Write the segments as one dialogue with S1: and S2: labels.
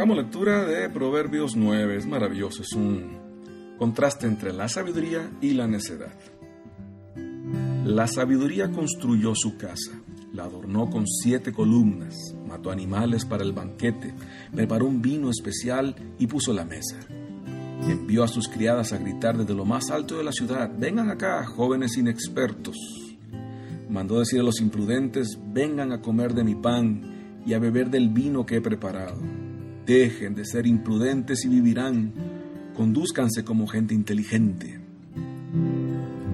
S1: Hagamos lectura de Proverbios 9. Es maravilloso, es un contraste entre la sabiduría y la necedad. La sabiduría construyó su casa, la adornó con siete columnas, mató animales para el banquete, preparó un vino especial y puso la mesa. Envió a sus criadas a gritar desde lo más alto de la ciudad, vengan acá, jóvenes inexpertos. Mandó decir a los imprudentes, vengan a comer de mi pan y a beber del vino que he preparado. Dejen de ser imprudentes y vivirán, conduzcanse como gente inteligente.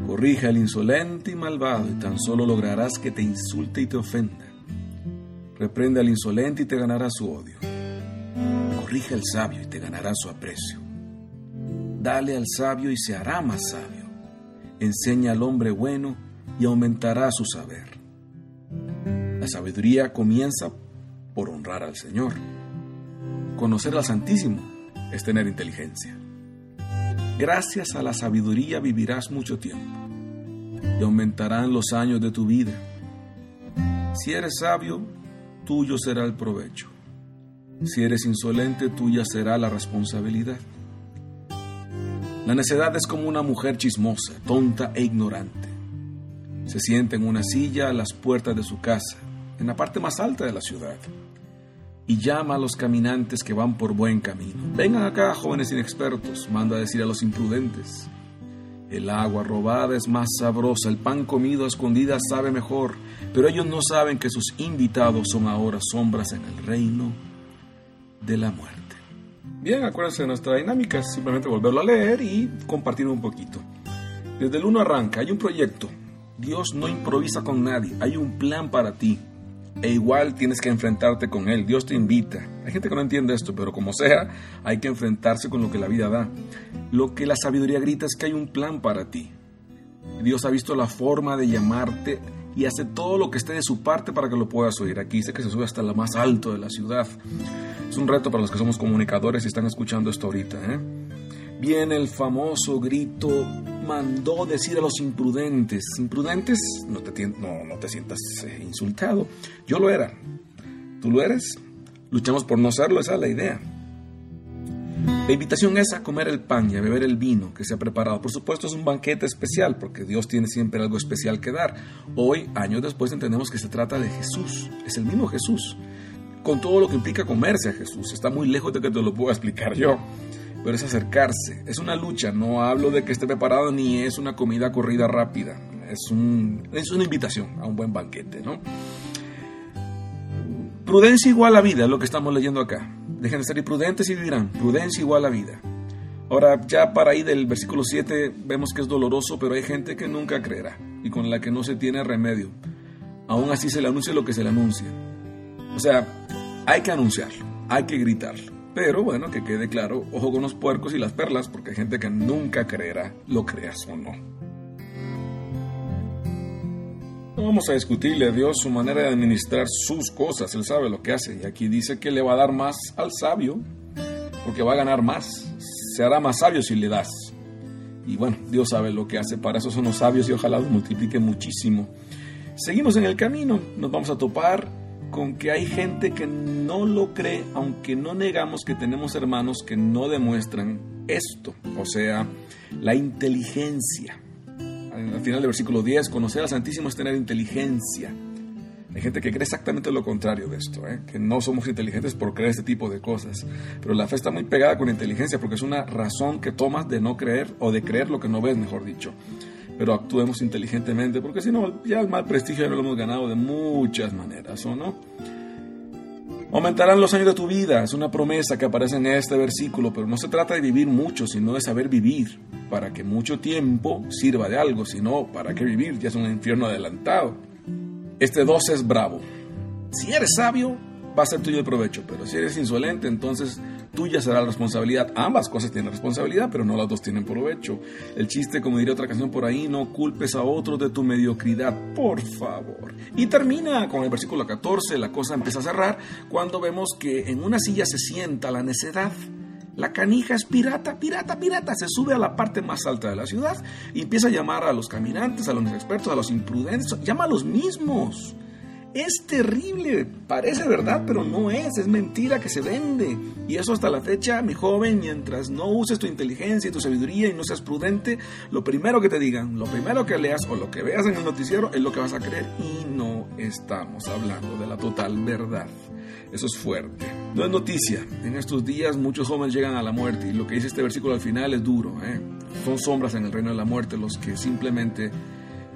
S1: Corrija al insolente y malvado y tan solo lograrás que te insulte y te ofenda. Reprende al insolente y te ganará su odio. Corrija al sabio y te ganará su aprecio. Dale al sabio y se hará más sabio. Enseña al hombre bueno y aumentará su saber. La sabiduría comienza por honrar al Señor. Conocer al Santísimo es tener inteligencia. Gracias a la sabiduría vivirás mucho tiempo y aumentarán los años de tu vida. Si eres sabio, tuyo será el provecho. Si eres insolente, tuya será la responsabilidad. La necedad es como una mujer chismosa, tonta e ignorante. Se sienta en una silla a las puertas de su casa, en la parte más alta de la ciudad, y llama a los caminantes que van por buen camino. Vengan acá, jóvenes inexpertos, manda a decir a los imprudentes. El agua robada es más sabrosa, el pan comido a escondidas sabe mejor, pero ellos no saben que sus invitados son ahora sombras en el reino de la muerte. Bien, acuérdense de nuestra dinámica, simplemente volverlo a leer y compartir un poquito. Desde el 1 arranca, hay un proyecto. Dios no improvisa con nadie, hay un plan para ti e igual tienes que enfrentarte con Él. Dios te invita. Hay gente que no entiende esto, pero como sea, hay que enfrentarse con lo que la vida da. Lo que la sabiduría grita es que hay un plan para ti. Dios ha visto la forma de llamarte y hace todo lo que esté de su parte para que lo puedas oír. Aquí dice que se sube hasta lo más alto de la ciudad. Es un reto para los que somos comunicadores y están escuchando esto ahorita. ¿eh? Viene el famoso grito mandó decir a los imprudentes. Imprudentes, no te, no, no te sientas eh, insultado. Yo lo era. ¿Tú lo eres? Luchamos por no serlo, esa es la idea. La invitación es a comer el pan y a beber el vino que se ha preparado. Por supuesto es un banquete especial porque Dios tiene siempre algo especial que dar. Hoy, años después, entendemos que se trata de Jesús. Es el mismo Jesús. Con todo lo que implica comerse a Jesús. Está muy lejos de que te lo pueda explicar yo pero es acercarse. Es una lucha, no hablo de que esté preparado ni es una comida corrida rápida. Es, un, es una invitación a un buen banquete, ¿no? Prudencia igual a vida, lo que estamos leyendo acá. Dejen de ser imprudentes y vivirán. Prudencia igual a vida. Ahora, ya para ahí del versículo 7 vemos que es doloroso, pero hay gente que nunca creerá y con la que no se tiene remedio. Aún así se le anuncia lo que se le anuncia. O sea, hay que anunciarlo, hay que gritarlo. Pero bueno, que quede claro, ojo con los puercos y las perlas, porque hay gente que nunca creerá, lo creas o no. No vamos a discutirle a Dios su manera de administrar sus cosas, Él sabe lo que hace. Y aquí dice que le va a dar más al sabio, porque va a ganar más. Se hará más sabio si le das. Y bueno, Dios sabe lo que hace, para eso son los sabios y ojalá los multiplique muchísimo. Seguimos en el camino, nos vamos a topar con que hay gente que no lo cree, aunque no negamos que tenemos hermanos que no demuestran esto, o sea, la inteligencia. Al final del versículo 10, conocer al Santísimo es tener inteligencia. Hay gente que cree exactamente lo contrario de esto, ¿eh? que no somos inteligentes por creer este tipo de cosas. Pero la fe está muy pegada con inteligencia porque es una razón que tomas de no creer o de creer lo que no ves, mejor dicho pero actuemos inteligentemente, porque si no, ya el mal prestigio ya lo hemos ganado de muchas maneras, ¿o no? Aumentarán los años de tu vida, es una promesa que aparece en este versículo, pero no se trata de vivir mucho, sino de saber vivir, para que mucho tiempo sirva de algo, sino para qué vivir, ya es un infierno adelantado. Este 12 es bravo. Si eres sabio, va a ser tuyo de provecho, pero si eres insolente, entonces tuya será la responsabilidad. Ambas cosas tienen responsabilidad, pero no las dos tienen provecho. El chiste, como diría otra canción por ahí, no culpes a otros de tu mediocridad, por favor. Y termina con el versículo 14, la cosa empieza a cerrar, cuando vemos que en una silla se sienta la necedad. La canija es pirata, pirata, pirata. Se sube a la parte más alta de la ciudad y empieza a llamar a los caminantes, a los expertos, a los imprudentes. Llama a los mismos es terrible. Parece verdad, pero no es. Es mentira que se vende. Y eso hasta la fecha, mi joven, mientras no uses tu inteligencia y tu sabiduría y no seas prudente, lo primero que te digan, lo primero que leas o lo que veas en el noticiero es lo que vas a creer. Y no estamos hablando de la total verdad. Eso es fuerte. No es noticia. En estos días muchos jóvenes llegan a la muerte y lo que dice este versículo al final es duro. ¿eh? Son sombras en el reino de la muerte los que simplemente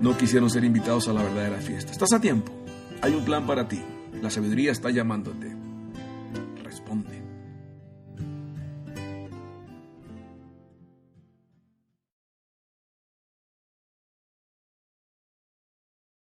S1: no quisieron ser invitados a la verdadera fiesta. Estás a tiempo. Hay un plan para ti. La sabiduría está llamándote. Responde.